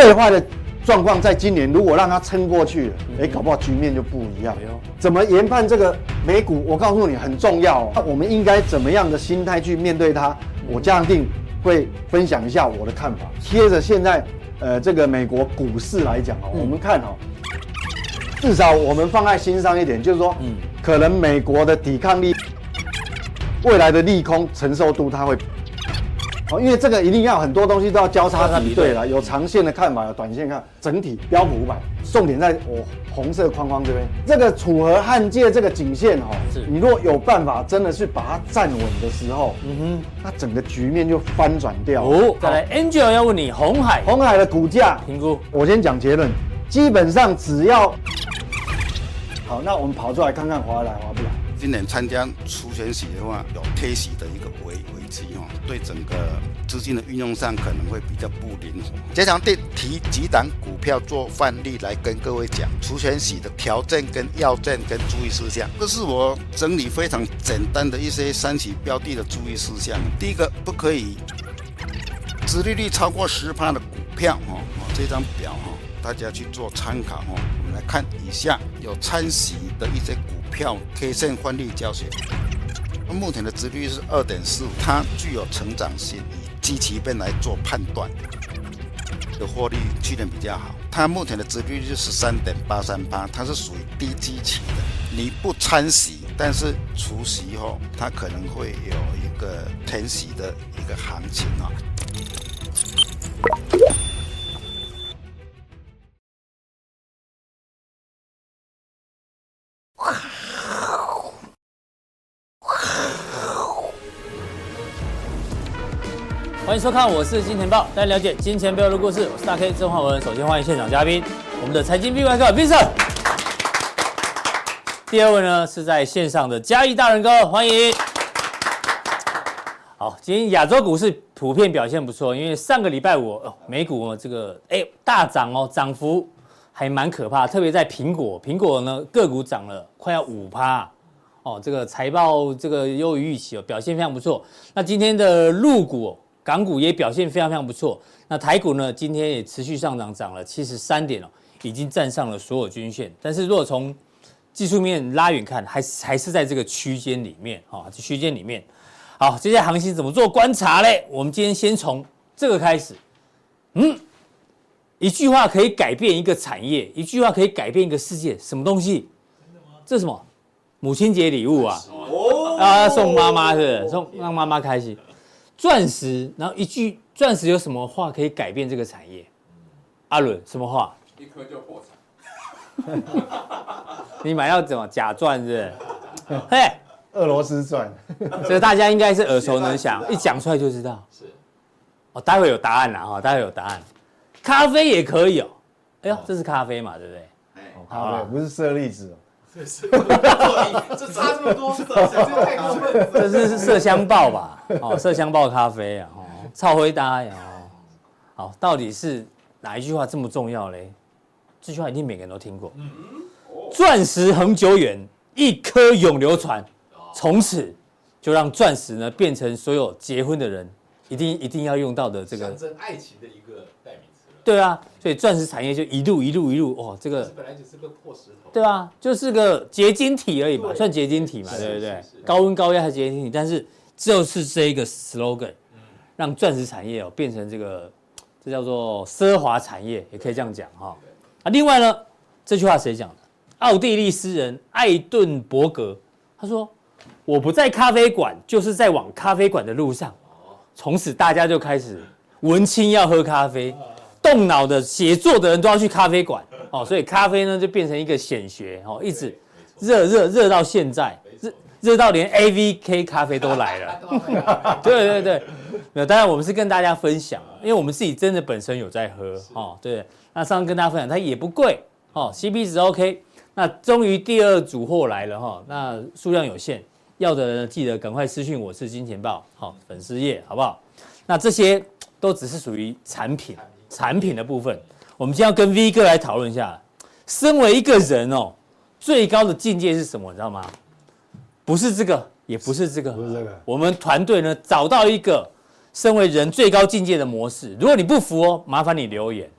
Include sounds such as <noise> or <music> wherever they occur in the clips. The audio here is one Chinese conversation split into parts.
最坏的状况在今年，如果让它撑过去了，哎，搞不好局面就不一样。怎么研判这个美股？我告诉你很重要哦。那我们应该怎么样的心态去面对它？我这样定会分享一下我的看法。接着现在，呃，这个美国股市来讲哦，我们看哦，至少我们放在心上一点，就是说，嗯，可能美国的抵抗力，未来的利空承受度，它会。哦，因为这个一定要很多东西都要交叉比对了，有长线的看法，有短线看。整体标普五百，重点在我红色框框这边，这个楚河汉界这个颈线哦，是你如果有办法真的是把它站稳的时候，嗯哼，那整个局面就翻转掉。哦，再来，Angel 要问你，红海，红海的股价评估，我先讲结论，基本上只要好，那我们跑出来看看划来划不来。今年参加除权息的话，有贴息的一个危危机哈，对整个资金的运用上可能会比较不灵活。加强錠提几档股票做范例来跟各位讲除权洗的条件跟要件跟注意事项。这是我整理非常简单的一些三期标的的注意事项。第一个，不可以殖利率超过十趴的股票哈，这张表哈，大家去做参考哈。我们来看以下有参洗的一些股。票 K 线换率教学，目前的殖率是二点四，它具有成长性，以基期面来做判断，的获利去年比较好。它目前的殖率是十三点八三八，它是属于低基期的。你不参洗，但是除息后，它可能会有一个填息的一个行情啊。收看，我是金钱爆，带你了解金钱背后的故事。我是大 K 郑焕文。首先欢迎现场嘉宾，我们的财经 B 怪客 Vincent。第二位呢是在线上的嘉义大仁哥，欢迎。好，今天亚洲股市普遍表现不错，因为上个礼拜五美股这个哎大涨哦，涨幅还蛮可怕，特别在苹果，苹果呢个股涨了快要五趴哦，这个财报这个优于预期哦，表现非常不错。那今天的入股。港股也表现非常非常不错，那台股呢？今天也持续上涨，涨了七十三点哦，已经站上了所有均线。但是如果从技术面拉远看，还是还是在这个区间里面啊，这区间里面。好，接下来行情怎么做观察嘞？我们今天先从这个开始。嗯，一句话可以改变一个产业，一句话可以改变一个世界，什么东西？这是什么？母亲节礼物啊！哦，啊，送妈妈是？送让妈妈开心。钻石，然后一句钻石有什么话可以改变这个产业？阿伦，什么话？一颗就破产。你买到怎么假钻是不是？<laughs> 嘿，俄罗斯钻，这个大家应该是耳熟能详，一讲出来就知道。是。哦，待会有答案了哈，待会有答案。咖啡也可以哦。哎呦，这是咖啡嘛，对不对？哦，咖啡不是舍利子哦。这差这么多色，太过分。<laughs> 这是麝香豹吧？哦，麝香豹咖啡啊，哦，超回答呀。好，到底是哪一句话这么重要嘞？这句话一定每个人都听过。嗯钻石恒久远，一颗永流传。从此就让钻石呢变成所有结婚的人一定一定要用到的这个象征爱情的一个代名词。对啊，所以钻石产业就一路一路一路哦，这个本来只是个破石头。对啊，就是个结晶体而已嘛，算结晶体嘛，对不对？高温高压还是结晶体，但是就是这一个 slogan，让钻石产业哦变成这个，这叫做奢华产业，也可以这样讲哈。啊，另外呢，这句话谁讲的？奥地利诗人艾顿伯格，他说：“我不在咖啡馆，就是在往咖啡馆的路上。”从此大家就开始文青要喝咖啡，动脑的写作的人都要去咖啡馆。<laughs> 哦，所以咖啡呢就变成一个显学哦，一直热热热到现在，热热到连 AVK 咖啡都来了。<laughs> 对对 <laughs> 对，没有，当然我们是跟大家分享，因为我们自己真的本身有在喝哦。对，那上次跟大家分享，它也不贵哦，CP 值 OK。那终于第二组货来了哈，那数量有限，要的人记得赶快私讯我是金钱豹好粉丝页好不好？那这些都只是属于产品产品的部分。我们今天要跟 V 哥来讨论一下，身为一个人哦，最高的境界是什么？你知道吗？不是这个，也不是这个。不是这个。我们团队呢找到一个身为人最高境界的模式。如果你不服哦，麻烦你留言。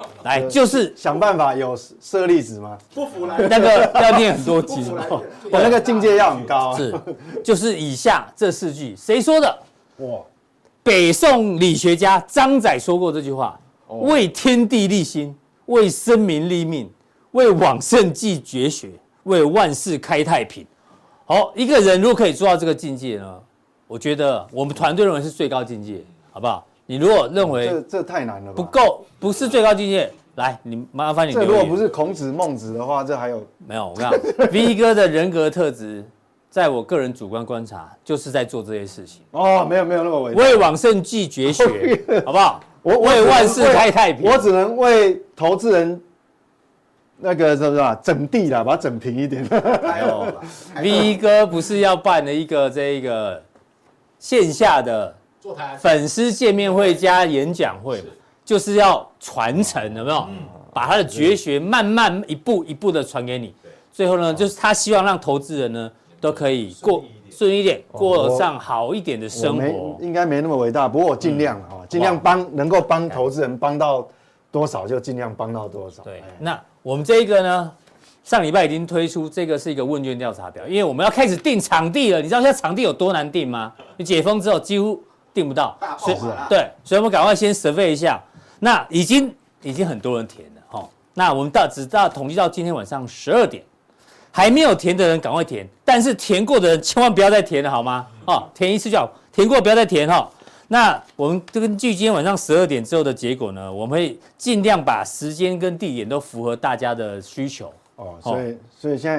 <laughs> 来就是想办法有舍利子吗？不服来那个要念很多集 <laughs> 我那个境界要很高啊。是，就是以下这四句，谁说的？哇，北宋理学家张载说过这句话：为天地立心，为生民立命，为往圣继绝学，为万世开太平。好，一个人如果可以做到这个境界呢，我觉得我们团队认为是最高境界，好不好？你如果认为这这太难了？不够，不是最高境界，来，你麻烦你。这如果不是孔子、孟子的话，这还有没有，我跟你讲，<laughs> V 哥的人格特质，在我个人主观观察，就是在做这些事情，哦，没有没有那么伟大。为往圣继绝学，<laughs> 好不好？我我为万事开太平。我只能为投资人那个是不是啊？整地啦，把它整平一点。还有 <laughs> V 哥不是要办了一个这一个线下的座谈，粉丝见面会加演讲会嘛，就是要传承，有没有？把他的绝学慢慢一步一步的传给你。最后呢，就是他希望让投资人呢都可以过顺一点，过上好一点的我生没活。应该没那么伟大，不过我尽量哈，尽量帮能够帮投资人帮到多少就尽量帮到多少。对哎，那我们这一个呢，上礼拜已经推出，这个是一个问卷调查表，因为我们要开始定场地了。你知道现在场地有多难定吗？你解封之后几乎定不到，大所以啊对，所以我们赶快先 survey 一下。那已经已经很多人填了哈，那我们到直到统计到今天晚上十二点，还没有填的人赶快填，但是填过的人千万不要再填了好吗？哦，填一次就好，填过不要再填哈。那我们根据今天晚上十二点之后的结果呢，我们会尽量把时间跟地点都符合大家的需求。哦，所以所以现在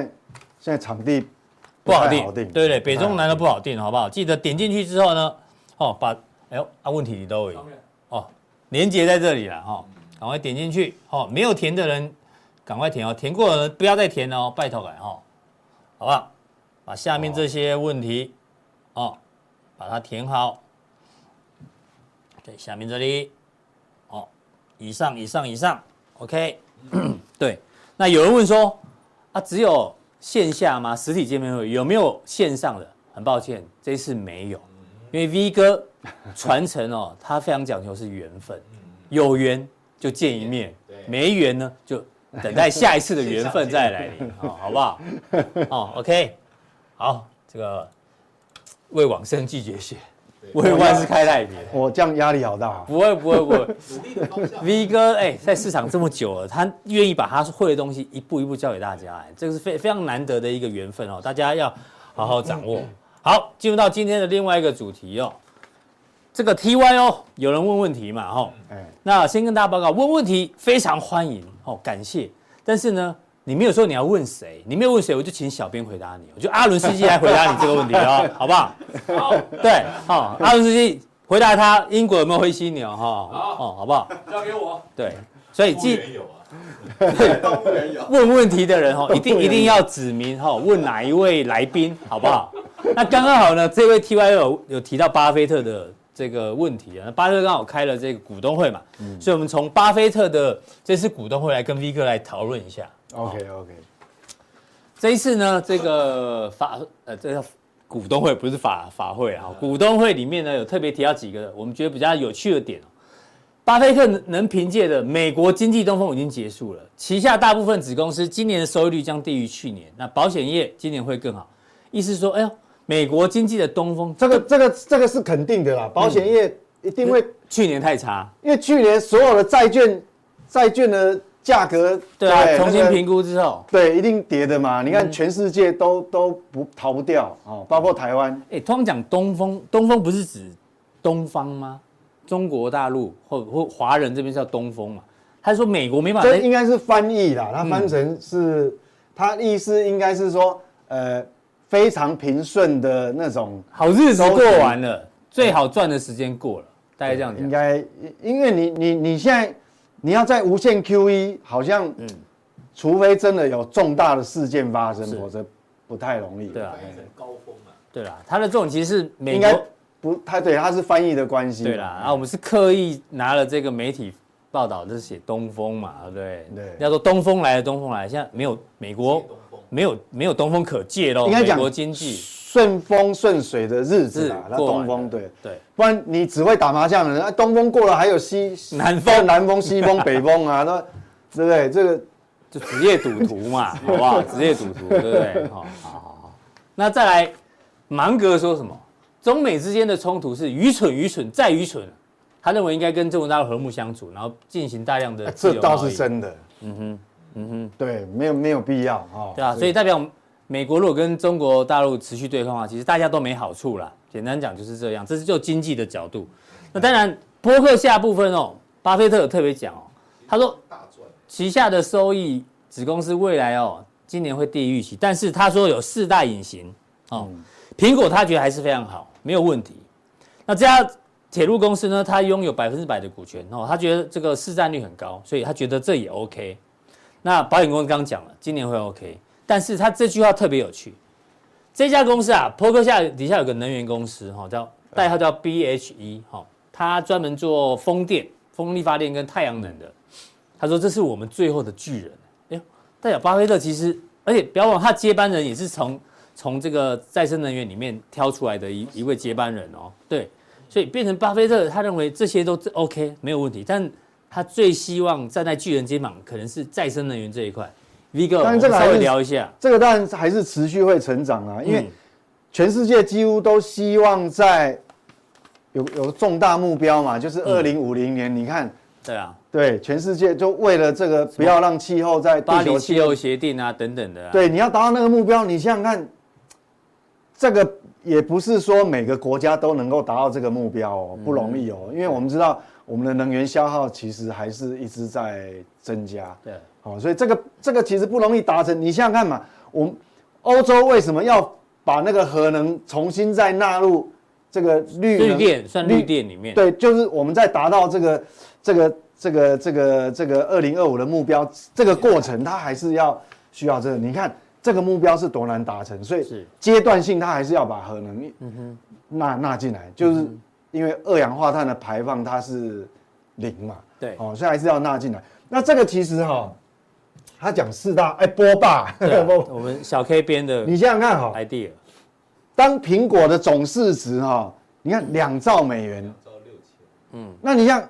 现在场地不好定，太好定，对对，北中南都不好定，好不好？记得点进去之后呢，哦，把哎呦啊问题你都有哦，连接在这里了哈，赶快点进去哦，没有填的人赶快填哦，填过了不要再填哦，拜托了哈，好不好？把下面这些问题哦，把它填好。对，下面这里，哦，以上以上以上，OK，<coughs> 对。那有人问说，啊，只有线下吗？实体见面会有没有线上的？很抱歉，这一次没有，因为 V 哥传承哦，<laughs> 他非常讲究是缘分，有缘就见一面，没缘呢就等待下一次的缘分再来临，<laughs> 哦，好不好？哦，OK，好，这个为往生拒绝学，为万事开太平。我这样压力好大啊。不会不会不会。<laughs> V 哥哎、在市场这么久了，他愿意把他会的东西一步一步教给大家，哎，这个是非非常难得的一个缘分哦，大家要好好掌握。好，进入到今天的另外一个主题哦，这个 TY 哦，有人问问题嘛，哈、哦，哎，那先跟大家报告，问问题非常欢迎哦，感谢。但是呢，你没有说你要问谁，你没有问谁，我就请小编回答你，我就阿伦斯基来回答你这个问题哦，<laughs> 好不好？好，对，好、哦，阿伦斯基回答他英国有没有灰犀牛哈，哦，哦，好不好？交给我。对，所以记有啊，<laughs> 动物园有。问问题的人哈，一定一定要指明哈，问哪一位来宾，好不好？<laughs> 那刚刚好呢，这位 T Y 有有提到巴菲特的这个问题啊，那巴菲特刚好开了这个股东会嘛，所以我们从巴菲特的这次股东会来跟 V 哥来讨论一下。OK OK，这一次呢，这个法呃，这个股东会不是法法会啊，股东会里面呢有特别提到几个我们觉得比较有趣的点。巴菲特能凭借的美国经济东风已经结束了，旗下大部分子公司今年的收益率将低于去年，那保险业今年会更好。意思是说，哎呦，美国经济的东风这个这个这个是肯定的啦，保险业一定会，去年太差，因为去年所有的债券债券的价格，对啊，重新那个评估之后，对，一定跌的嘛。你看全世界都都不逃不掉哦，包括台湾。哎，通常讲东风，东风不是指东方吗？中国大陆或或华人这边叫东风嘛？他说美国没办法这应该是翻译啦，他翻成是，他意思应该是说，呃，非常平顺的那种，好日子过完了，最好赚的时间过了，大概这样讲。应该，因为你你你现在你要在无限 QE，好像，嗯，除非真的有重大的事件发生，否则不太容易。对啊，高峰啊。对啦，他的这种其实是美应该国。不，太对他是翻译的关系。对啦，然后我们是刻意拿了这个媒体报道，就是写东风嘛，对不对？对要说东风来了，东风来了，现在没有美国没有没有东风可借喽。应该讲美国经济顺风顺水的日子啊。那东风对对，不然你只会打麻将的人，东风过了还有西南风、南风、西风、北风啊，<laughs> 那对不对？这个就职业赌徒嘛，<laughs> 好不好？职业赌徒，对不对？好好好。那再来，芒格说什么？中美之间的冲突是愚蠢、愚蠢再愚蠢。他认为应该跟中国大陆和睦相处，然后进行大量的自由贸易。这倒是真的。嗯哼，嗯哼，对，没有没有必要啊。对啊，所以代表美国如果跟中国大陆持续对抗的话，其实大家都没好处啦。简单讲就是这样，这是就经济的角度。那当然，波克夏部分哦，巴菲特有特别讲哦，他说旗下的收益子公司未来哦，今年会低于预期，但是他说有四大隐形哦，苹果他觉得还是非常好，没有问题。那这家。铁路公司呢，他拥有百分之百的股权哦，他觉得这个市占率很高，所以他觉得这也 OK。那保险公司刚刚讲了，今年会 OK，但是他这句话特别有趣。这家公司啊，波克夏底下有个能源公司哈，叫代号叫 BHE 哈，他专门做风电、风力发电跟太阳能的。他说这是我们最后的巨人。哎呦，代表巴菲特其实，而且不要忘，他接班人也是从从这个再生能源里面挑出来的一一位接班人哦，对。所以变成巴菲特，他认为这些都 OK 没有问题，但他最希望站在巨人肩膀，可能是再生能源这一块。V 哥，我们稍微聊一下，这个当然还是持续会成长啊，因为全世界几乎都希望在有有重大目标嘛，就是二零五零年，你看，对啊，对，全世界就为了这个不要让气候在巴黎气候协定啊等等的，对，你要达到那个目标，你想想看，这个。也不是说每个国家都能够达到这个目标哦，不容易哦，因为我们知道我们的能源消耗其实还是一直在增加。对，好，所以这个这个其实不容易达成。你想想看嘛，我们欧洲为什么要把那个核能重新再纳入这个绿绿电算绿电里面？对，就是我们在达到这个这个这个这个这个二零二五的目标，这个过程它还是要需要这个。你看。这个目标是多难达成，所以阶段性它还是要把核能纳纳进来，就是因为二氧化碳的排放它是零嘛，对，哦，所以还是要纳进来。那这个其实哈，他讲四大哎 <laughs> 波霸，我们小 K 编的，你想想看哈，idea，当苹果的总市值哈，你看两兆美元，两兆六千，嗯，那你像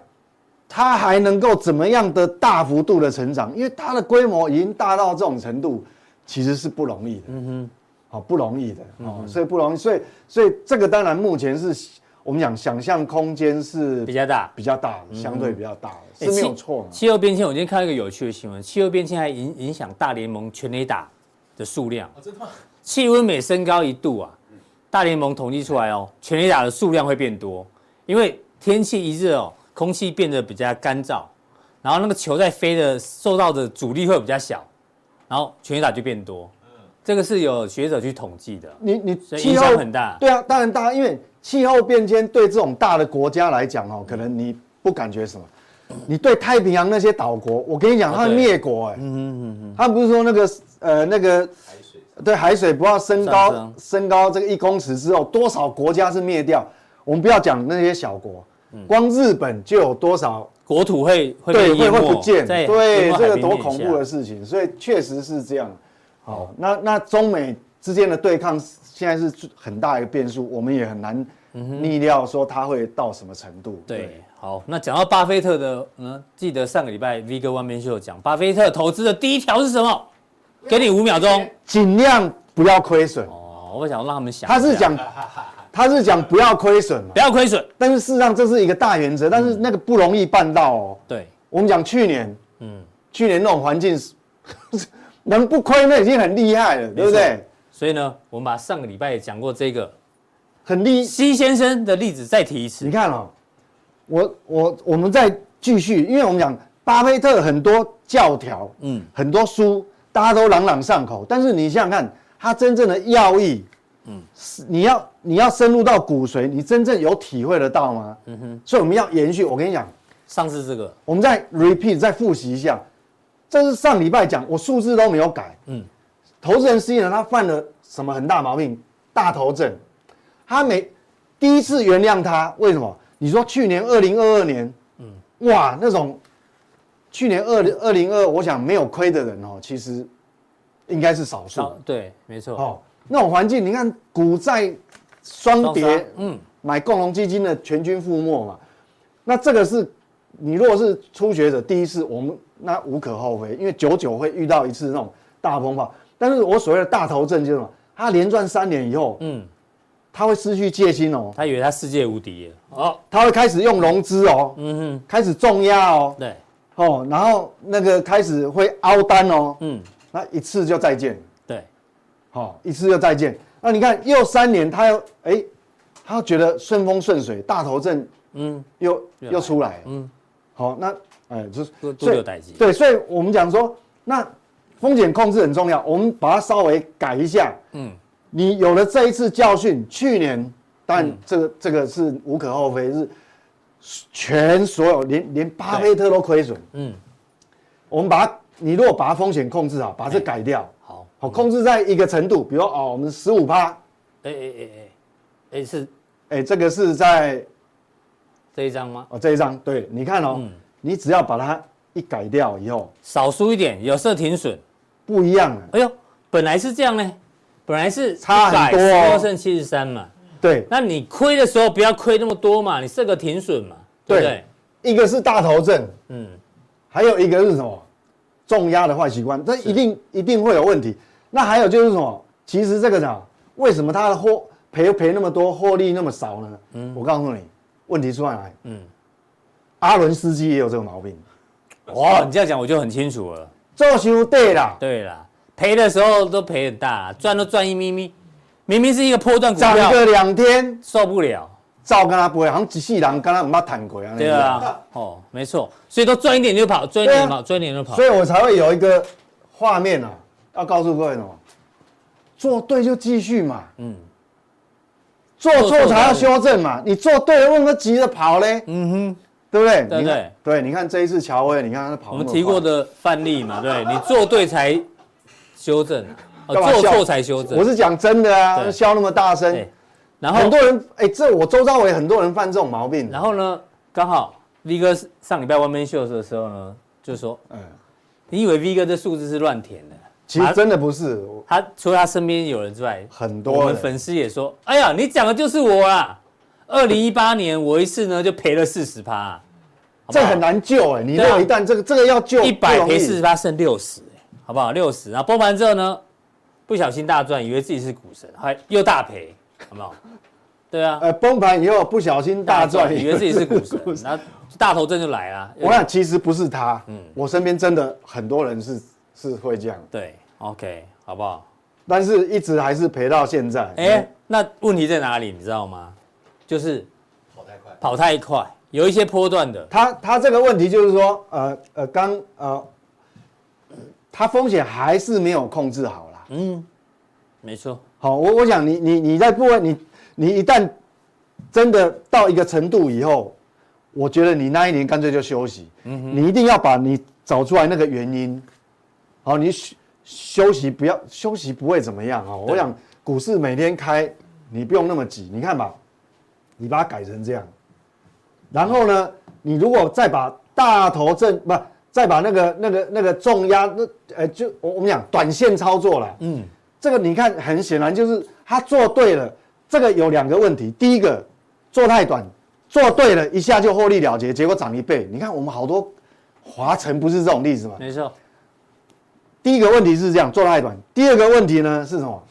它还能够怎么样的大幅度的成长？因为它的规模已经大到这种程度。其实是不容易的，嗯哼，好不容易的，哦，所以不容易，所以所以这个当然目前是我们讲想象空间是比较大，比较大，相对比较大的，是没有错。气候变迁，我今天看到一个有趣的新闻，气候变迁还影影响大联盟全垒打的数量。真的吗？气温每升高一度啊，大联盟统计出来哦，全垒打的数量会变多，因为天气一热哦，空气变得比较干燥，然后那个球在飞的受到的阻力会比较小。然后全垒打就变多，这个是有学者去统计的。你你气候很大，对啊，当然大，因为气候变迁对这种大的国家来讲哦，可能你不感觉什么。你对太平洋那些岛国，我跟你讲，他们灭国哎，嗯嗯嗯，他们不是说那个呃那个海水，对海水不要升高升。高这个一公尺之后，多少国家是灭掉？我们不要讲那些小国，光日本就有多少。国土会会对会会不见，对这个多恐怖的事情，所以确实是这样。好，那那中美之间的对抗现在是很大一个变数，我们也很难逆料说它会到什么程度。对，好，那讲到巴菲特的，嗯，记得上个礼拜 V 哥万边秀讲，巴菲特投资的第一条是什么？给你五秒钟，尽量不要亏损。哦，我想让他们想，他是讲。<laughs> 他是讲不要亏损，不要亏损，但是事实上这是一个大原则，但是那个不容易办到哦。对，我们讲去年，嗯，去年那种环境，<laughs> 能不亏那已经很厉害了，对不对？所以呢，我们把上个礼拜也讲过这个很厉西先生的例子再提一次。你看哦，我我我们再继续，因为我们讲巴菲特很多教条，嗯，很多书大家都朗朗上口，但是你想想看，他真正的要义。嗯，你要你要深入到骨髓，你真正有体会得到吗？嗯哼，所以我们要延续。我跟你讲，上次这个，我们再 repeat 再复习一下，这是上礼拜讲，我数字都没有改。嗯，投资人 C 呢，他犯了什么很大毛病？大头症。他没第一次原谅他，为什么？你说去年二零二二年，嗯，哇，那种去年二零二零二，我想没有亏的人哦，其实应该是少数。对，没错。哦。那种环境，你看股债双跌，嗯，买共同基金的全军覆没嘛。那这个是你如果是初学者，第一次我们那无可厚非，因为久久会遇到一次那种大风暴。但是我所谓的大头症就是什么？他连赚三年以后，嗯，他会失去戒心哦。他以为他世界无敌了，哦，他会开始用融资哦，嗯哼，开始重压哦，对，哦，然后那个开始会凹单哦，嗯，那一次就再见，对，好，一次就再见。那你看又三年，他又哎，他觉得顺风顺水，大头阵，嗯，又又出来，嗯，好，那哎就是多有代志，对，所以我们讲说那。风险控制很重要，我们把它稍微改一下。嗯，你有了这一次教训，去年，但这个、嗯、这个是无可厚非，是全所有连连巴菲特都亏损。嗯，我们把它，你如果把它风险控制好，把这改掉，好，好控制在一个程度，比如哦，我们十五趴。哎哎哎哎，哎是，哎这个是在这一张吗？哦这一张，对，你看哦，嗯、你只要把它一改掉以后，少输一点，有设停损。不一样了。哎呦，本来是这样呢，本来是差很多，十二胜七十三嘛。对，那你亏的时候不要亏那么多嘛，你设个停损嘛，对不对？一个是大头症，嗯，还有一个是什么？重压的坏习惯，这一定一定会有问题。那还有就是什么？其实这个呢，为什么他的获赔赔那么多，获利那么少呢？嗯，我告诉你，问题出在哪里？嗯，阿伦斯基也有这个毛病。哇，你这样讲我就很清楚了。做修对了，对啦，赔的时候都赔很大，赚都赚一咪咪，明明是一个波段股票，涨个两天受不了，照跟他不会，好像一世人跟他没谈过啊。对啊，哦，没错，所以都赚一点就跑，赚一点跑，赚一点就跑。所以我才会有一个画面啊，要告诉各位什么？做对就继续嘛，嗯，做错才要修正嘛，你做对了，为什么急着跑嘞？嗯哼。对不对？对对对，你看这一次乔威，你看他跑。我们提过的范例嘛，对，你做对才修正，<laughs> 做错才修正。我是讲真的啊，笑那么大声。然后很多人，哎，这我周遭也很多人犯这种毛病。然后呢，刚好 V 哥上礼拜 One Man Show 的时候呢，就说，嗯，你以为 V 哥这数字是乱填的？其实真的不是。他除了他身边有人之外，很多我们粉丝也说，哎呀，你讲的就是我啊。二零一八年我一次呢就赔了四十趴，这很难救哎！你如果一旦这个这个要救，一百赔四十趴剩六十，好不好？六十，然后崩盘之后呢，不小心大赚，以为自己是股神，还又大赔，好不好？对啊，呃，崩盘以后不小心大赚，以为自己是股神，然后大头症就来了。我想其实不是他，嗯，我身边真的很多人是是会这样。对，OK，好不好？但是一直还是赔到现在。哎，那问题在哪里？你知道吗？就是跑太快，跑太快，有一些波段的。他他这个问题就是说，呃呃，刚呃，他风险还是没有控制好啦。嗯，没错。好，我我想你你你在部位你你一旦真的到一个程度以后，我觉得你那一年干脆就休息。嗯哼。你一定要把你找出来那个原因。好，你休休息不要休息不会怎么样啊。我想股市每天开，你不用那么急。你看吧。你把它改成这样，然后呢，你如果再把大头正不，再把那个那个那个重压那呃，就我我们讲短线操作了，嗯，这个你看很显然就是他做对了，这个有两个问题，第一个做太短，做对了一下就获利了结，结果涨一倍，你看我们好多华晨不是这种例子吗？没错，第一个问题是这样做太短，第二个问题呢是什么？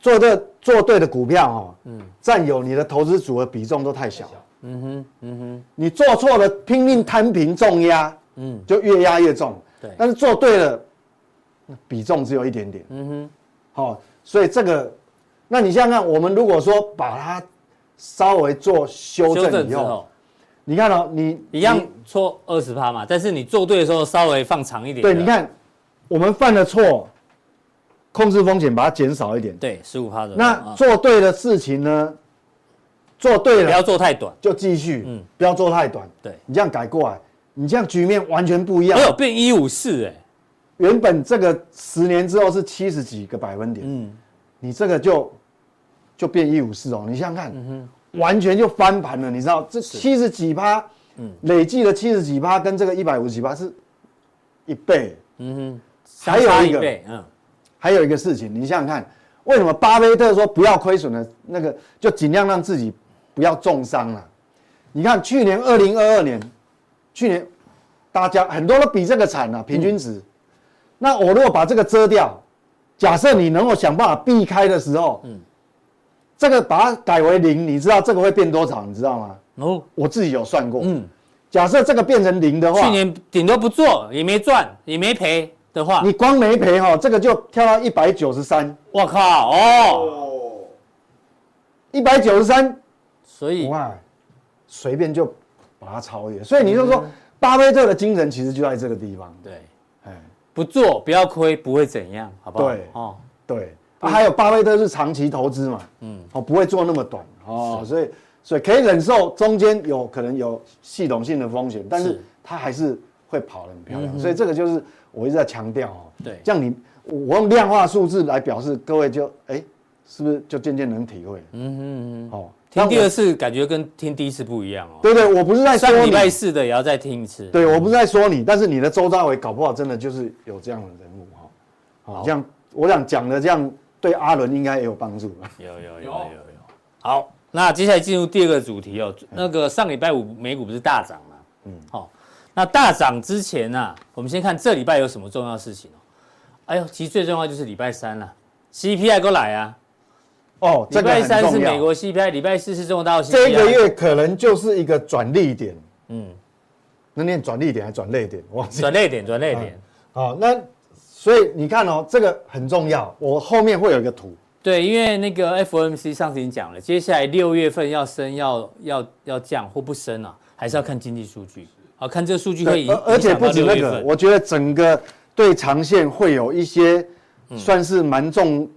做对做对的股票哈，嗯，占有你的投资组合比重都太小，嗯哼，嗯哼，你做错了拼命摊平重压，嗯，就越压越重，对，但是做对了，比重只有一点点，嗯哼，好，所以这个，那你想想看，我们如果说把它稍微做修正以后，你看哦，你一样错二十趴嘛，但是你做对的时候稍微放长一点，对，你看我们犯了错。控制风险，把它减少一点。对，十五趴的。那做对的事情呢？做对了，不要做太短，就继续。嗯，不要做太短。对，你这样改过来，你这样局面完全不一样。没有变一五四哎，原本这个十年之后是七十几个百分点。嗯，你这个就就变一五四哦。你想想看，完全就翻盘了。你知道这七十几趴，嗯，累计的七十几趴跟这个一百五十几趴是一倍。嗯哼，还有一个，嗯。还有一个事情，你想想看，为什么巴菲特说不要亏损的那个，就尽量让自己不要重伤了？你看去年二零二二年，去年大家很多都比这个惨啊，平均值。嗯、那我如果把这个遮掉，假设你能够想办法避开的时候，嗯，这个把它改为零，你知道这个会变多少？你知道吗？哦，我自己有算过，嗯，假设这个变成零的话，去年顶多不做也没赚也没赔的话，你光没赔哈，这个就跳到一百九十三，我靠哦，一百九十三，所以哇。随便就把它超越，所以你就说，巴菲特的精神其实就在这个地方。对，哎，不做不要亏，不会怎样，好不好？对，哦，对，还有巴菲特是长期投资嘛，嗯，哦，不会做那么短，哦，所以所以可以忍受中间有可能有系统性的风险，但是他还是会跑得很漂亮，所以这个就是我一直在强调哦，对，这样你我用量化数字来表示，各位就哎，是不是就渐渐能体会？嗯嗯嗯，好。听第二次感觉跟听第一次不一样哦。对对，我不是在说你。上礼拜四的也要再听一次。对，我不是在说你，但是你的周大伟搞不好真的就是有这样的人物哈。好，这样我想讲的这样对阿伦应该也有帮助。有有有有有。好，那接下来进入第二个主题哦。那个上礼拜五美股不是大涨吗？嗯。好，那大涨之前呢，我们先看这礼拜有什么重要事情哦。哎呦，其实最重要就是礼拜三了，CPI 过来啊。哦，礼拜三是美国 CPI，礼拜四是中国大陆 CPI。这个月可能就是一个转利点。嗯，那念转利点还是转捩点？哇，转捩点，转捩点。好，那所以你看哦，这个很重要。我后面会有一个图。对，因为那个 FOMC 上次已经讲了，接下来六月份要升，要要要降或不升啊，还是要看经济数据。好，看这个数据会影。而且不止那个，我觉得整个对长线会有一些算是蛮重。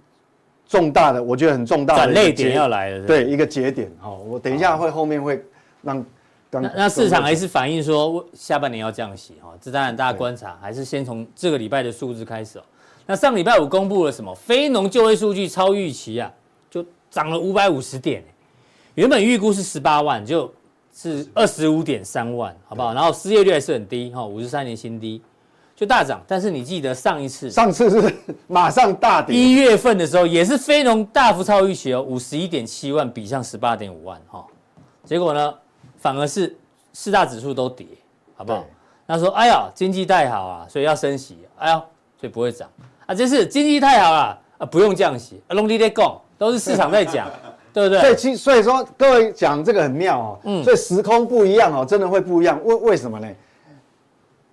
重大的，我觉得很重大的转捩点要来了，对，一个节点。好，我等一下会后面会让那那市场还是反映说下半年要降息哈，这当然大家观察还是先从这个礼拜的数字开始哦。那上礼拜五公布了什么？非农就业数据超预期啊，就涨了五百五十点，原本预估是十八万，就是二十五点三万，好不好？然后失业率还是很低哈，五十三年新低。就大涨，但是你记得上一次，上次是 <laughs> 马上大跌。一月份的时候也是非农大幅超预期哦，五十一点七万比上十八点五万哈，结果呢，反而是四大指数都跌，好不好？那说哎呀经济太好啊，所以要升息，哎呀所以不会涨啊，这是经济太好了啊，不用降息，拢在讲，都是市场在讲，<laughs> 对不对？所以其所以说各位讲这个很妙哦，嗯，所以时空不一样哦，真的会不一样，为为什么呢？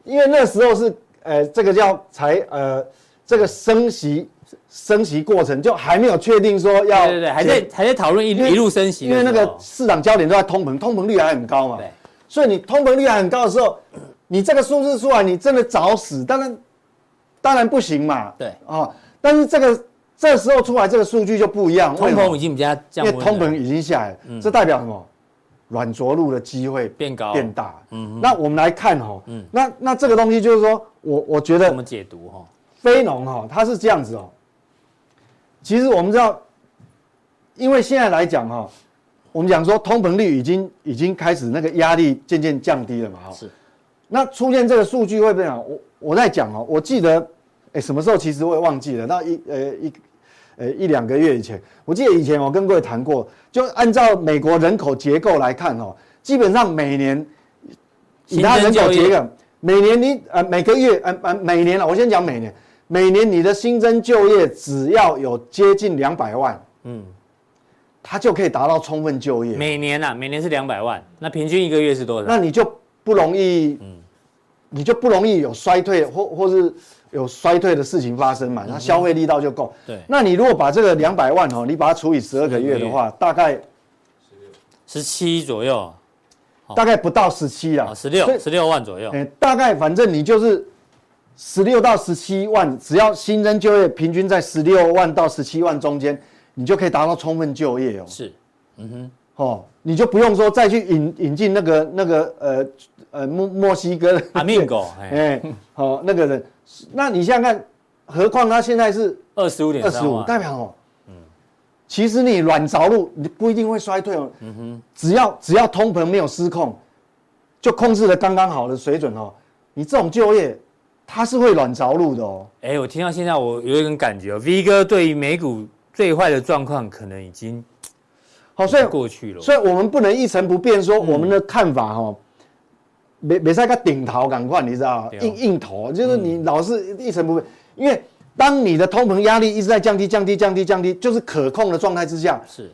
因为那时候是。呃，这个叫才呃，这个升息升息过程就还没有确定说要，对对对，还在还在讨论一一路升息，因为那个市场焦点都在通膨，通膨率还很高嘛，对，所以你通膨率还很高的时候，你这个数字出来，你真的找死，当然当然不行嘛，对啊、哦，但是这个这时候出来这个数据就不一样，通膨已经比较降，因为通膨已经下来，嗯、这代表什么？软着陆的机会变高变大，嗯，那我们来看哈，嗯，那那这个东西就是说我我觉得怎么解读哈？非农哈，它是这样子哦。其实我们知道，因为现在来讲哈，我们讲说通膨率已经已经开始那个压力渐渐降低了嘛，哈，是。那出现这个数据会不会讲？我我在讲哦，我记得，哎，什么时候其实我也忘记了，那一呃一。呃，一两个月以前，我记得以前我跟各位谈过，就按照美国人口结构来看哦，基本上每年以他人口结构，每年你呃每个月呃呃每年了，我先讲每年，每年你的新增就业只要有接近两百万，嗯，它就可以达到充分就业。每年啊，每年是两百万，那平均一个月是多少？那你就不容易，嗯，你就不容易有衰退或或是。有衰退的事情发生嘛？那消费力道就够。对，那你如果把这个两百万哦，你把它除以十二个月的话，大概十七左右，大概不到十七啊，十六十六万左右。哎，大概反正你就是十六到十七万，只要新增就业平均在十六万到十七万中间，你就可以达到充分就业哦。是，嗯哼，哦，你就不用说再去引引进那个那个呃呃墨墨西哥的阿米狗，哎，好那个人。那你想想看，何况他现在是二十五点二十五，代表哦，嗯，其实你软着陆，你不一定会衰退哦，嗯哼，只要只要通膨没有失控，就控制的刚刚好的水准哦，你这种就业，它是会软着陆的哦。哎，我听到现在我有一种感觉哦，V 哥对于美股最坏的状况可能已经好，所以过去了。所以我们不能一成不变，说我们的看法哈，没没在个顶头赶快，你知道硬硬头，就是你老是一成不变，因为当你的通膨压力一直在降低、降低、降低、降低，就是可控的状态之下，是。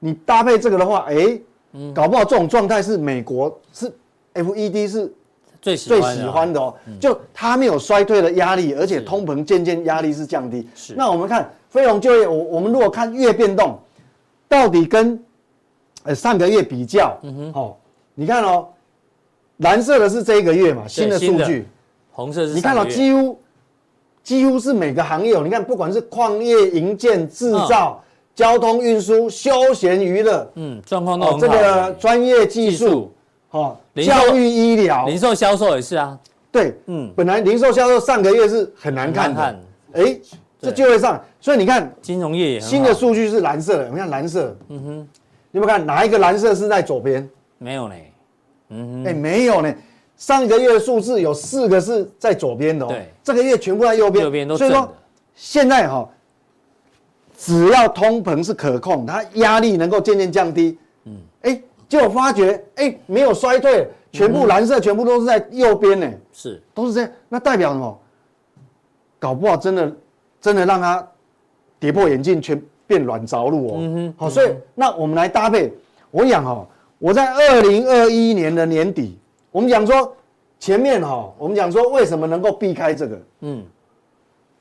你搭配这个的话，哎，嗯。搞不好这种状态是美国是 FED 是最喜欢最喜欢的哦，嗯。就它没有衰退的压力，而且通膨渐渐压力是降低。是。那我们看非农就业，我我们如果看月变动，到底跟呃上个月比较，嗯哼，哦，你看哦，蓝色的是这一个月嘛，新的数据，红色是你看到、几乎几乎是每个行业哦，你看不管是矿业、营建、制造、交通运输、休闲娱乐，嗯状况都很好。哦，这个专业技术技术，哦，教育医疗，零售销售也是啊，对，嗯。本来零售销售上个月是很难看的，哎，这就会上，所以你看金融业也好。新的数据是蓝色的，你看蓝色，嗯哼，你有没有看哪一个蓝色是在左边？没有呢，嗯哎，没有呢，上一个月的数字有四个是在左边的哦对，这个月全部在右边，右边都所以说现在哈，只要通膨是可控，它压力能够渐渐降低，嗯，哎，结果发觉哎没有衰退，全部蓝色全部都是在右边呢。是。都是这样，那代表什么？搞不好真的真的让它跌破眼镜，全变软着陆哦。嗯哼，好，所以那我们来搭配，我想哈，我在二零二一年的年底，我们讲说前面哈，我们讲说为什么能够避开这个？嗯，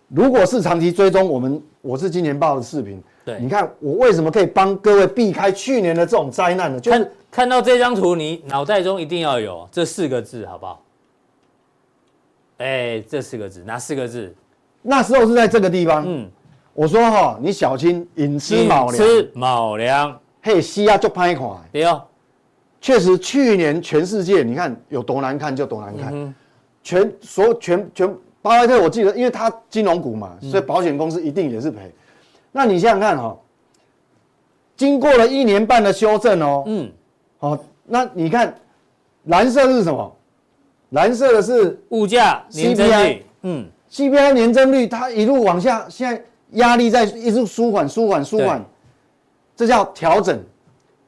如果是长期追踪我们，我是今年报的视频，对你看我为什么可以帮各位避开去年的这种灾难呢？就是看看到这张图，你脑袋中一定要有这四个字，好不好？哎，这四个字，哪四个字？那时候是在这个地方，嗯，我说哈，你小心寅吃卯粮，吃卯粮，嘿，西亚就拍款。对哦，确实，去年全世界你看有多难看就多难看，全所有全全巴菲特，我记得，因为他金融股嘛，所以保险公司一定也是赔。那你想想看哈、哦，经过了一年半的修正哦，嗯，哦，那你看蓝色是什么？蓝色的是物价年增 CPI 率，嗯，CPI 年增率，它一路往下，现在压力在一直舒缓、舒缓、舒缓。对，这叫调整，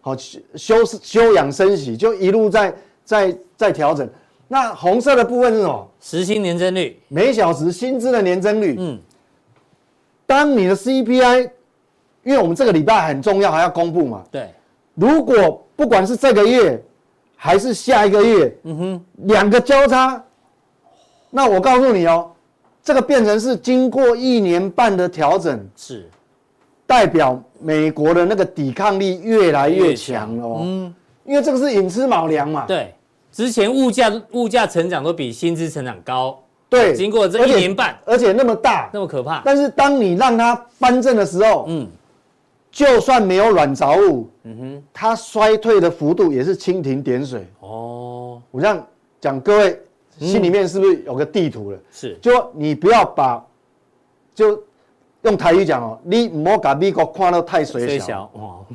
好休休休养生息，就一路在在在调整。那红色的部分是什么？时薪年增率，每小时薪资的年增率。嗯，当你的 CPI，因为我们这个礼拜很重要，还要公布嘛。对，如果不管是这个月还是下一个月，嗯哼，两个交叉，那我告诉你哦，这个变成是经过一年半的调整，是代表美国的那个抵抗力越来越强哦。嗯，因为这个是寅吃卯粮嘛。对。之前物价物价成长都比薪资成长高，对，经过这一年半，而且，那么大，那么可怕。但是当你让它翻正的时候，嗯，就算没有软着陆，嗯哼，它衰退的幅度也是蜻蜓点水。哦，我这样讲，各位心里面是不是有个地图了？是，就你不要把，就用台语讲哦，你唔好把美国看到太水小。哦，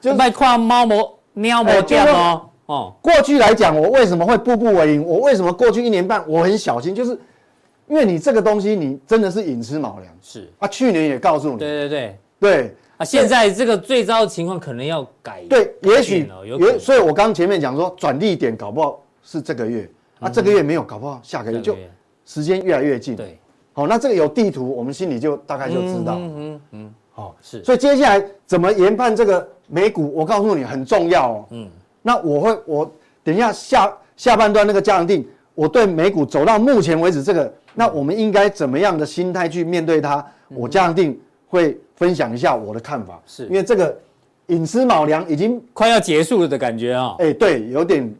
就就卖看猫模喵模店哦。哦，过去来讲，我为什么会步步为营？我为什么过去一年半我很小心？就是因为你这个东西，你真的是寅吃卯粮。是啊，去年也告诉你。对对对。对啊，现在这个最糟的情况可能要改。对，也许有，所以我刚前面讲说转利点搞不好是这个月，啊，这个月没有，搞不好下个月就时间越来越近。对，好，那这个有地图，我们心里就大概就知道。嗯嗯嗯，好，是。所以接下来怎么研判这个美股，我告诉你很重要哦。嗯，那我会我等一下下下半段那个加强錠，我对美股走到目前为止这个，那我们应该怎么样的心态去面对它？我加强錠会分享一下我的看法，是因为这个寅吃卯粮已经快要结束了的感觉啊。哎，对，有点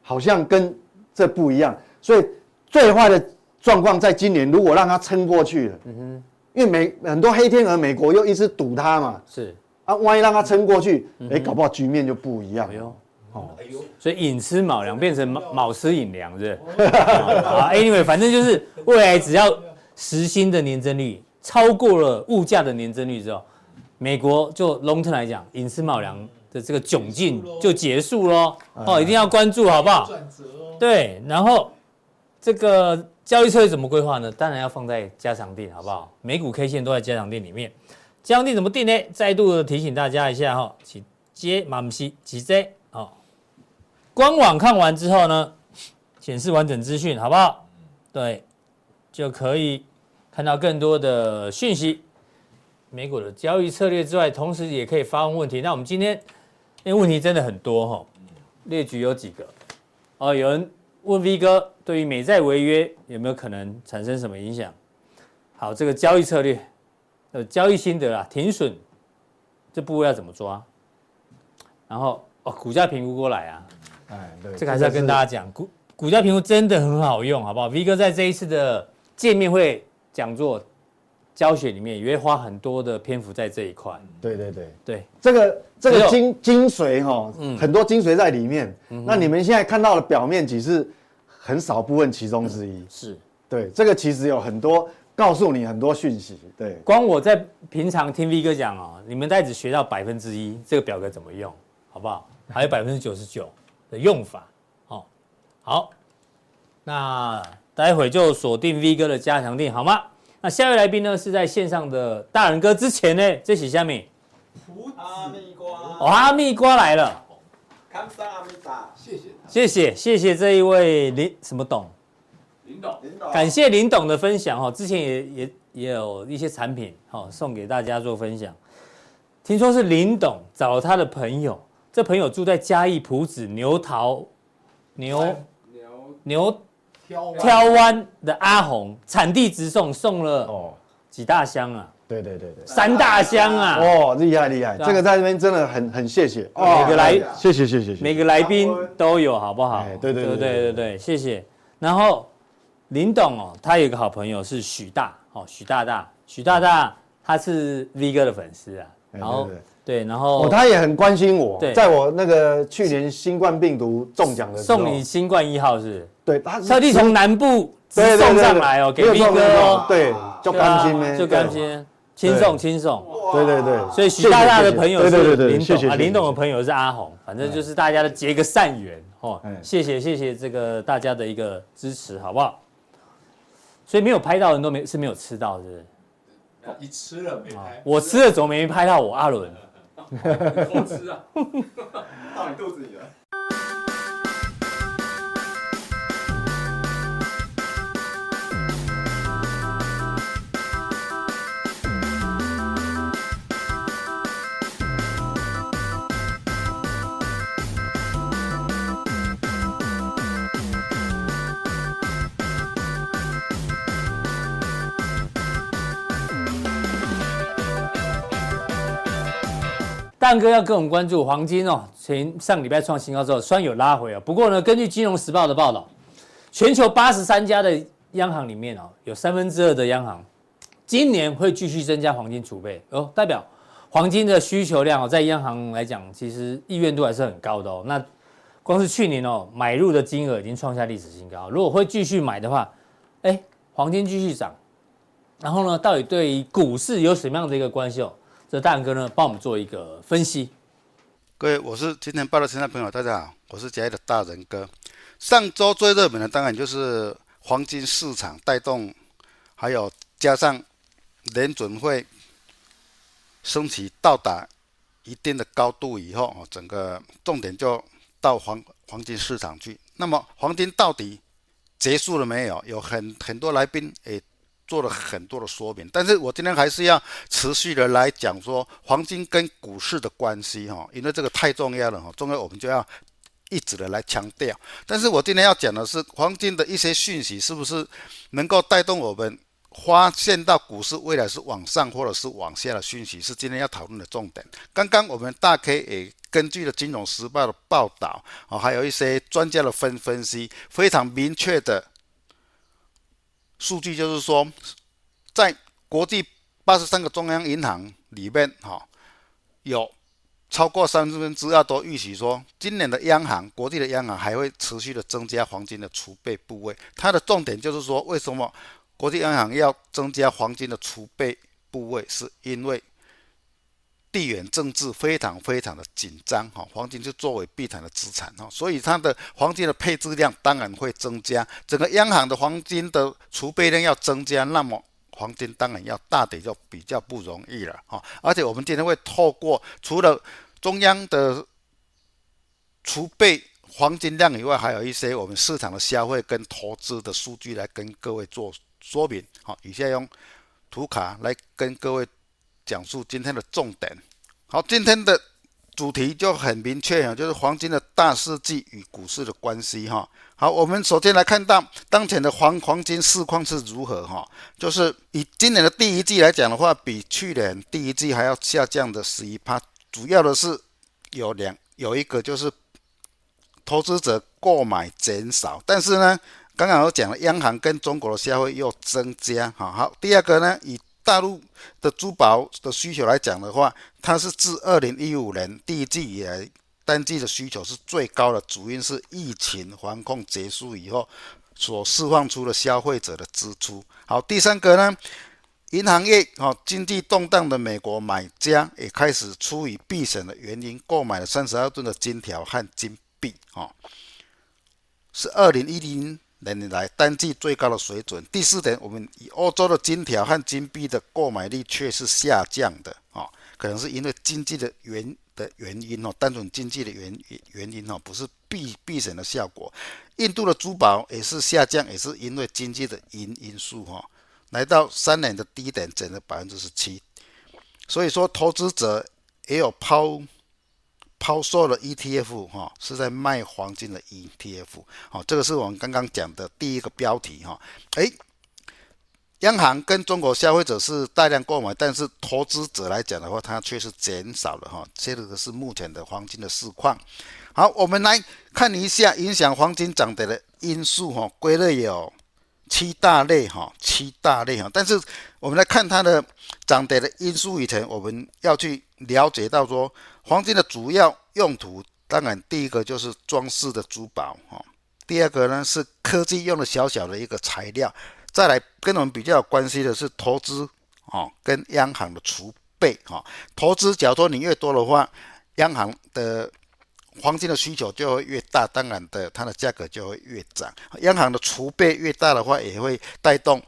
好像跟这不一样，所以最坏的状况在今年，如果让它撑过去了，嗯哼，因为美很多黑天鹅，美国又一直堵它嘛，是啊，万一让它撑过去，哎，搞不好局面就不一样。哎呦，哦，所以寅吃卯粮变成卯卯吃寅粮，是不是？<laughs> 啊，anyway，反正就是未来只要时薪的年增率超过了物价的年增率之后，美国就 long term 来讲，寅吃卯粮的这个窘境就结束喽。哦，一定要关注，好不好？转折哦。对，然后这个交易策略怎么规划呢？当然要放在加强錠，好不好？美股 K 线都在加强錠里面。加强錠怎么定呢？再度的提醒大家一下哈，请接马姆西几 J 好，官网看完之后呢，显示完整资讯，好不好？对，就可以看到更多的讯息。美股的交易策略之外，同时也可以发问问题。那我们今天因为问题真的很多哈，列举有几个哦，有人问 V 哥，对于美债违约有没有可能产生什么影响？好，这个交易策略，呃，交易心得啊，停损这部位要怎么抓？然后哦，股价评估过来啊，哎，对，这个还是要跟大家讲，股股价评估真的很好用，好不好？V 哥在这一次的见面会讲座。教学里面也会花很多的篇幅在这一块。对对对对，这个这个精精髓哈，嗯，很多精髓在里面。嗯，那你们现在看到的表面只是很少部分其中之一。嗯，是，对，这个其实有很多告诉你很多讯息。对，光我在平常听 V 哥讲哦，你们大概只学到百分之一，这个表格怎么用，好不好？还有百分之九十九的用法。哦，好，那待会就锁定 V 哥的加强錠，好吗？那下一位来宾呢，是在线上的大人哥之前呢，这是虾米？哈密瓜。哦，哈密瓜来了。感谢阿密瓜，谢谢。谢谢谢谢这一位林什么董？林董。林董。感谢林董的分享哈，之前也也也有一些产品哈送给大家做分享。听说是林董找了他的朋友，这朋友住在嘉义埔子牛桃牛牛牛。挑湾的阿红产地直送，送了哦。几大箱啊？对对对对，三大箱啊！哦，厉害厉害，这个在这边真的很很谢谢。每个来，谢谢谢谢谢，每个来宾都有好不好？对对对对对。对，谢谢。然后林董哦，他有一个好朋友是许大哦，许大大，许大大他是 V 哥的粉丝啊，然后。对，然后、哦、他也很关心我，在我那个去年新冠病毒中奖的时候，送你新冠一号是？对，他特地从南部送上来哦，给斌哥哦，对，就甘心呢，就甘心，轻松轻松，对对对，所以许大大的朋友是林董，对对对对啊，林董的朋友是阿红，反正就是大家的结个善缘哦，谢谢谢谢这个大家的一个支持，好不好？所以没有拍到的人都没是没有吃到，是不是？你吃了没拍？我吃了怎么没拍到我阿伦？<laughs> 偷吃啊，<laughs> 到你肚子里了。大仁哥要跟我们关注黄金哦，前上礼拜创新高之后，虽然有拉回啊，不过呢，根据《金融时报》的报道，全球八十三家的央行里面哦，有三分之二的央行今年会继续增加黄金储备哦，代表黄金的需求量哦，在央行来讲，其实意愿度还是很高的哦。那光是去年哦，买入的金额已经创下历史新高，如果会继续买的话，哎，黄金继续涨，然后呢，到底对于股市有什么样的一个关系哦？这大哥呢，帮我们做一个分析。各位，我是今天报的亲爱朋友，大家好，我是嘉义的大仁哥。上周最热门的当然就是黄金市场带动，还有加上联准会升息到达一定的高度以后，整个重点就到黄黄金市场去。那么黄金到底结束了没有？有很很多来宾诶。做了很多的说明，但是我今天还是要持续的来讲说黄金跟股市的关系哈，因为这个太重要了哈，重要我们就要一直的来强调。但是我今天要讲的是黄金的一些讯息，是不是能够带动我们发现到股市未来是往上或者是往下的讯息，是今天要讨论的重点。刚刚我们大 K 也根据了《金融时报》的报道啊，还有一些专家的分分析，非常明确的。数据就是说，在国际八十三个中央银行里面，哈，有超过三分之二都预期说，今年的央行，国际的央行还会持续的增加黄金的储备部位。它的重点就是说，为什么国际央行要增加黄金的储备部位？是因为地缘政治非常非常的紧张，哈，黄金就作为避险的资产，哈，所以它的黄金的配置量当然会增加。整个央行的黄金的储备量要增加，那么黄金当然要大跌就比较不容易了哈。而且我们今天会透过除了中央的储备黄金量以外，还有一些我们市场的消费跟投资的数据来跟各位做说明。好，以下用图卡来跟各位讲述今天的重点。好，今天的。主题就很明确啊，就是黄金的大事记与股市的关系哈。好，我们首先来看到当前的黄黄金市况是如何哈，就是以今年的第一季来讲的话，比去年第一季还要下降的十一趴，主要的是有两有一个就是投资者购买减少，但是呢，刚刚我讲了央行跟中国的消费又增加哈。好，第二个呢，以大陆的珠宝的需求来讲的话，它是自二零一五年第一季以来单季的需求是最高的，主因是疫情防控结束以后所释放出的消费者的支出。好，第三个呢，银行业哦，经济动荡的美国买家也开始出于避险的原因购买了三十二吨的金条和金币哦，是二零一零。年年来单季最高的水准。第四点，我们以欧洲的金条和金币的购买力却是下降的啊，可能是因为经济的原的原因哦，单纯经济的原原因哦，不是避避险的效果。印度的珠宝也是下降，也是因为经济的因因素哈，来到三年的低点，整了百分之十七。所以说，投资者也有抛。抛售了 ETF 哈，是在卖黄金的 ETF 好，这个是我们刚刚讲的第一个标题哈。诶，央行跟中国消费者是大量购买，但是投资者来讲的话，它却是减少了哈。这个是目前的黄金的市况。好，我们来看一下影响黄金涨跌的因素哈，归类有七大类哈，七大类哈。但是我们来看它的涨跌的因素以前，我们要去了解到说。黄金的主要用途，当然第一个就是装饰的珠宝哈，第二个呢是科技用的小小的一个材料，再来跟我们比较有关系的是投资啊，跟央行的储备哈。投资假如说你越多的话，央行的黄金的需求就会越大，当然的它的价格就会越涨。央行的储备越大的话，也会带动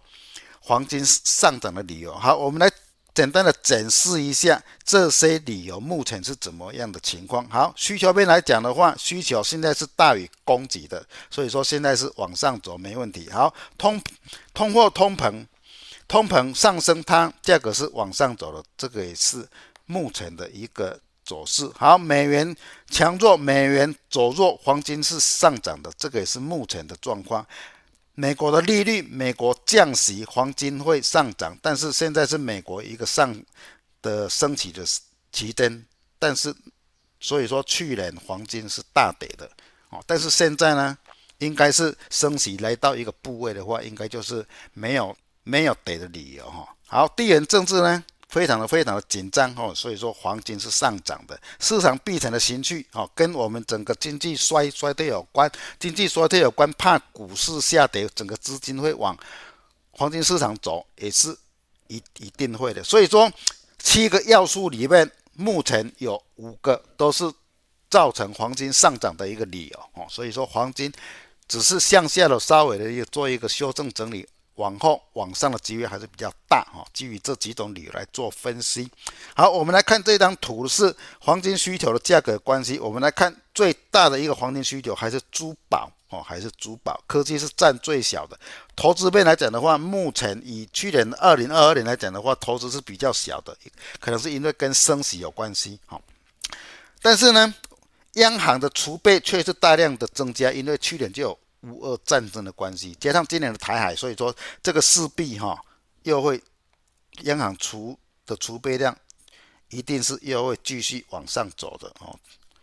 黄金上涨的理由。好，我们来。简单的检视一下这些理由目前是怎么样的情况。好，需求面来讲的话，需求现在是大于供给的，所以说现在是往上走没问题。好，通通货通膨，通膨上升，它价格是往上走的，这个也是目前的一个走势。好，美元强弱，美元走弱，黄金是上涨的，这个也是目前的状况。美国的利率，美国降息，黄金会上涨，但是现在是美国一个上的升息的期间，但是所以说去年黄金是大跌的，哦，但是现在呢，应该是升息来到一个部位的话，应该就是没有没有跌的理由哈。好，地缘政治呢？非常的非常的紧张哦，所以说黄金是上涨的，市场避险的情绪哦，跟我们整个经济衰衰退有关，经济衰退有关，怕股市下跌，整个资金会往黄金市场走，也是一一定会的。所以说七个要素里面，目前有五个都是造成黄金上涨的一个理由哦，所以说黄金只是向下的稍微的一个做一个修正整理。往后往上的机会还是比较大哈，基于这几种理由来做分析。好，我们来看这张图是黄金需求的价格关系。我们来看最大的一个黄金需求还是珠宝哦，还是珠宝，科技是占最小的。投资面来讲的话，目前以去年二零二二年来讲的话，投资是比较小的，可能是因为跟升息有关系哈。但是呢，央行的储备却是大量的增加，因为去年就有。乌俄战争的关系，加上今年的台海，所以说这个势必哈又会央行储的储备量一定是又会继续往上走的哦，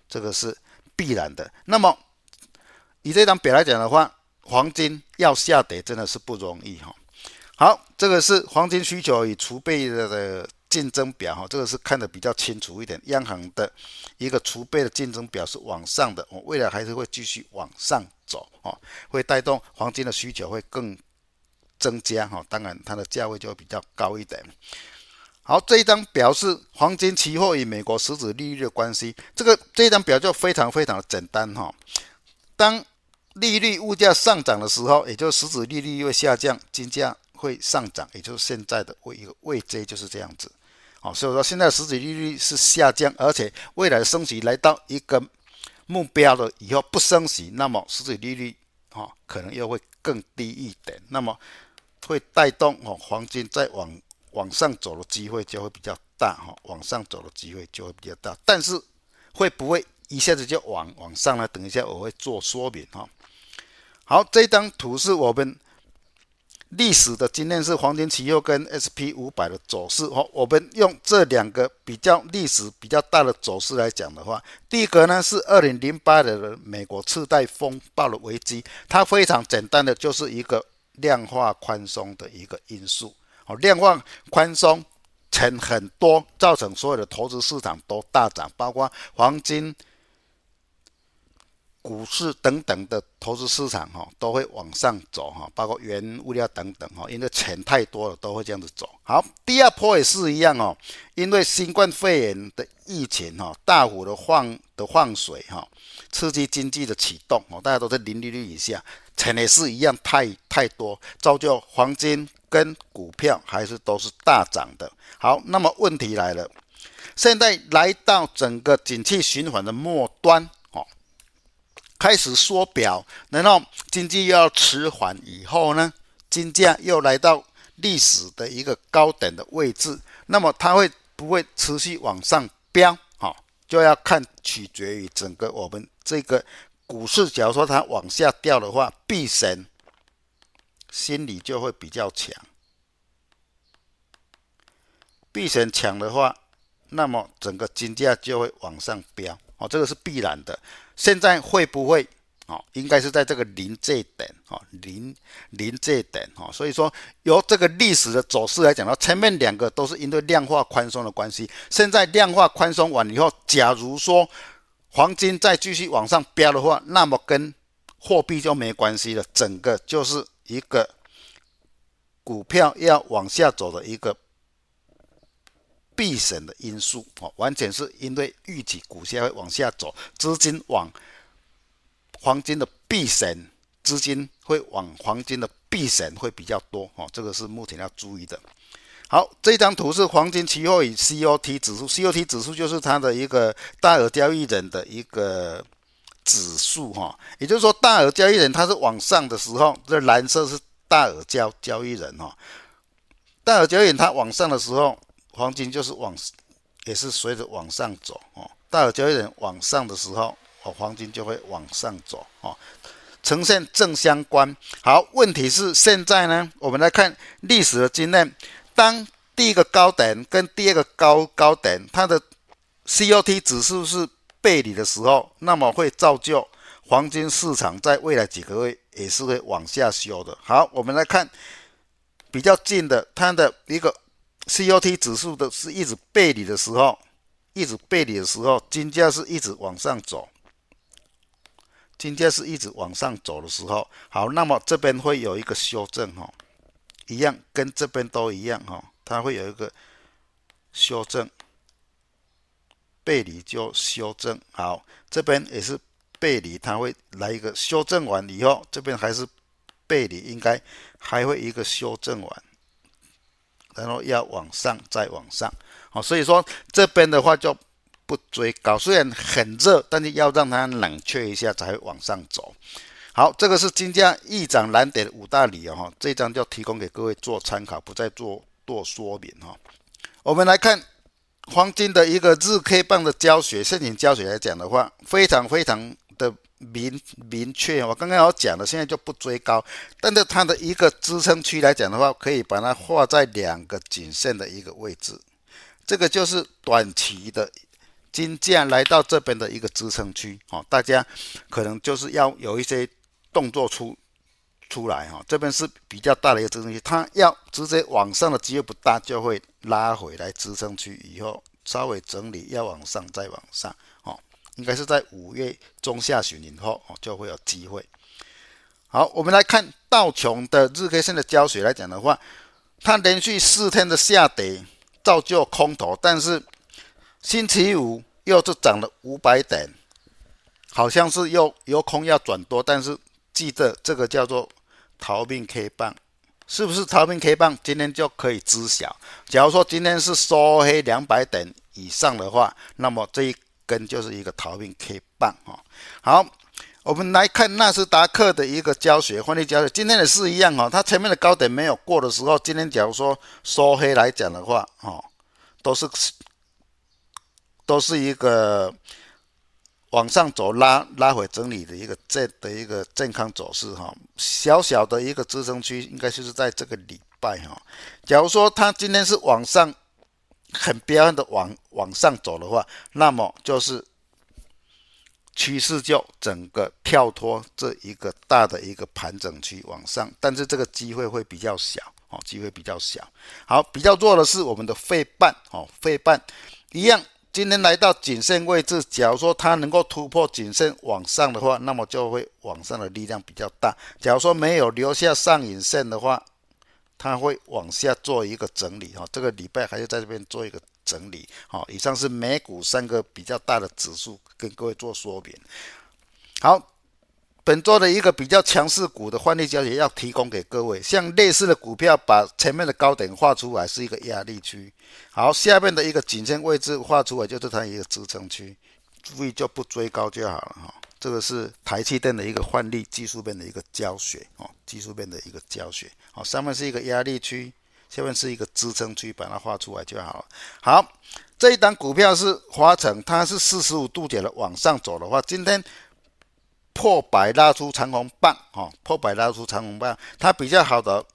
这个是必然的。那么以这张表来讲的话，黄金要下跌真的是不容易哈。好，这个是黄金需求与储备的的竞争表哈，这个是看得比较清楚一点。央行的一个储备的竞争表是往上的，我未来还是会继续往上。走哦，会带动黄金的需求会更增加哈，当然它的价位就会比较高一点。好，这一张表是黄金期货与美国实质利率的关系，这个这一张表就非常非常的简单哈。当利率物价上涨的时候，也就是实质利率会下降，金价会上涨，也就是现在的位一个位阶就是这样子。好，所以说现在实质利率是下降，而且未来升息来到一个目标了以后不升息，那么实际利率哈可能又会更低一点，那么会带动哦黄金再往往上走的机会就会比较大哈，往上走的机会就会比较大，但是会不会一下子就往往上呢？等一下我会做说明哈。好，这张图是我们。历史的经验是黄金期货跟 SP 五百的走势。哦，我们用这两个比较历史比较大的走势来讲的话，第一个呢是二零零八年的美国次贷风暴的危机，它非常简单的就是一个量化宽松的一个因素。哦，量化宽松钱很多，造成所有的投资市场都大涨，包括黄金。股市等等的投资市场哈都会往上走哈，包括原物料等等哈，因为钱太多了都会这样子走。好，第二波也是一样哦，因为新冠肺炎的疫情哈，大幅的放的放水哈，刺激经济的启动哦，大家都在零利率以下，钱也是一样太太多，造就黄金跟股票还是都是大涨的。好，那么问题来了，现在来到整个景气循环的末端。开始缩表，然后经济又要迟缓，以后呢，金价又来到历史的一个高点的位置，那么它会不会持续往上飙？好，就要看取决于整个我们这个股市。假如说它往下掉的话，避险心理就会比较强。避险强的话，那么整个金价就会往上飙。哦，这个是必然的。现在会不会？哦，应该是在这个临界点，哦，临临界点，哦，所以说由这个历史的走势来讲，到前面两个都是因为量化宽松的关系。现在量化宽松完以后，假如说黄金再继续往上飙的话，那么跟货币就没关系了，整个就是一个股票要往下走的一个。避险的因素哦，完全是因为预期股价会往下走，资金往黄金的避险，资金会往黄金的避险会比较多哦，这个是目前要注意的。好，这张图是黄金期货与 COT 指数，COT 指数就是它的一个大额交易人的一个指数哈，也就是说大额交易人它是往上的时候，这蓝色是大额交交易人哈，大额交易人它往上的时候。黄金就是往，也是随着往上走哦。大额交易人往上的时候，哦，黄金就会往上走哦，呈现正相关。好，问题是现在呢，我们来看历史的经验，当第一个高点跟第二个高高点，它的 COT 指数是背离的时候，那么会造就黄金市场在未来几个月也是会往下修的。好，我们来看比较近的，它的一个。COT 指数的是一直背离的时候，一直背离的时候，金价是一直往上走，金价是一直往上走的时候，好，那么这边会有一个修正哈，一样跟这边都一样哈，它会有一个修正，背离就修正，好，这边也是背离，它会来一个修正完以后，这边还是背离，应该还会一个修正完。然后要往上，再往上，好，所以说这边的话就不追高，虽然很热，但是要让它冷却一下才会往上走。好，这个是金价易涨难跌的五大理由哈，这张就提供给各位做参考，不再做多说明哈。我们来看黄金的一个日 K 棒的教学，线型教学来讲的话，非常非常的。明明确，我刚刚有讲的，现在就不追高，但是它的一个支撑区来讲的话，可以把它画在两个颈线的一个位置，这个就是短期的金价来到这边的一个支撑区，哦，大家可能就是要有一些动作出出来，哈，这边是比较大的一个支撑区，它要直接往上的机会不大，就会拉回来支撑区以后稍微整理，要往上再往上。应该是在五月中下旬以后哦，就会有机会。好，我们来看道琼的日 K 线的胶水来讲的话，它连续四天的下跌造就空头，但是星期五又是涨了五百点，好像是又由空要转多，但是记得这个叫做逃命 K 棒，是不是逃命 K 棒？今天就可以知晓。假如说今天是收黑两百点以上的话，那么这一根就是一个逃命 K 棒哈。好，我们来看纳斯达克的一个教学，换例教学，今天也是一样哈。它前面的高点没有过的时候，今天假如说收黑来讲的话，哦，都是都是一个。往上走拉拉回整理的一个这的一个健康走势哈，小小的一个支撑区应该就是在这个礼拜哈。假如说它今天是往上很彪悍的往往上走的话，那么就是趋势就整个跳脱这一个大的一个盘整区往上，但是这个机会会比较小哦，机会比较小。好，比较弱的是我们的费半哦，费半一样。今天来到颈线位置，假如说它能够突破颈线往上的话，那么就会往上的力量比较大。假如说没有留下上影线的话，它会往下做一个整理哈。这个礼拜还是在这边做一个整理。好，以上是美股三个比较大的指数，跟各位做说明。好。本周的一个比较强势股的换利交易要提供给各位，像类似的股票，把前面的高点画出来是一个压力区，好，下面的一个颈线位置画出来就是它一个支撑区，注意就不追高就好了哈。这个是台气电的一个换力技术面的一个教学哦，技术面的一个教学，好，上面是一个压力区，下面是一个支撑区，把它画出来就好了。好，这一档股票是华城，它是四十五度角的往上走的话，今天。破百拉出长红棒，哦，破百拉出长红棒，它比较好的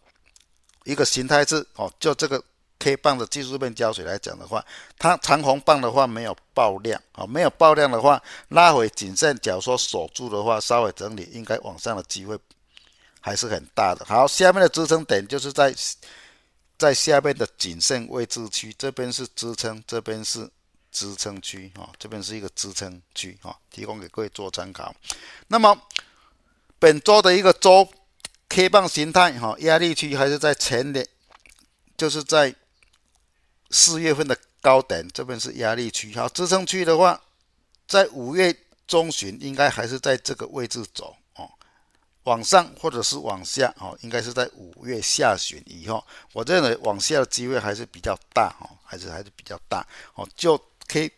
一个形态是，哦，就这个 K 棒的技术面胶水来讲的话，它长红棒的话没有爆量，哦，没有爆量的话，拉回颈线，假如说守住的话，稍微整理，应该往上的机会还是很大的。好，下面的支撑点就是在在下面的颈线位置区，这边是支撑，这边是。支撑区啊，这边是一个支撑区啊，提供给各位做参考。那么本周的一个周 K 棒形态哈，压力区还是在前年，就是在四月份的高点，这边是压力区。好，支撑区的话，在五月中旬应该还是在这个位置走哦，往上或者是往下哦，应该是在五月下旬以后，我认为往下的机会还是比较大哦，还是还是比较大哦，就。K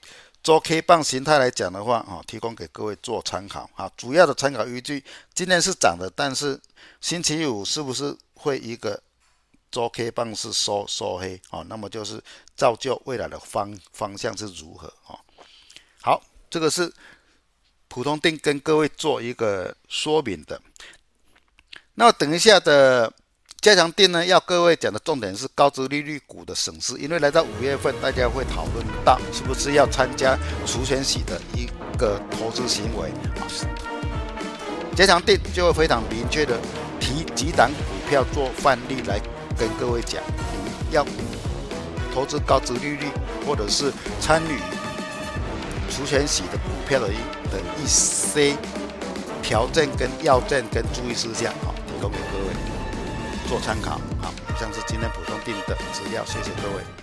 做 K 棒形态来讲的话，啊，提供给各位做参考啊。主要的参考依据，今天是涨的，但是星期五是不是会一个做 K 棒是收收黑啊？那么就是造就未来的方方向是如何啊？好，这个是普通定跟各位做一个说明的。那等一下的。加强定呢，要各位讲的重点是高值利率股的损失，因为来到五月份，大家会讨论到是不是要参加除权洗的一个投资行为啊。加强定就会非常明确的提几档股票做范例来跟各位讲，你要投资高值利率或者是参与除权息的股票的一的一些条件跟要件跟注意事项，好，提供给各位。做参考，好，以上是今天普通定的资料，谢谢各位。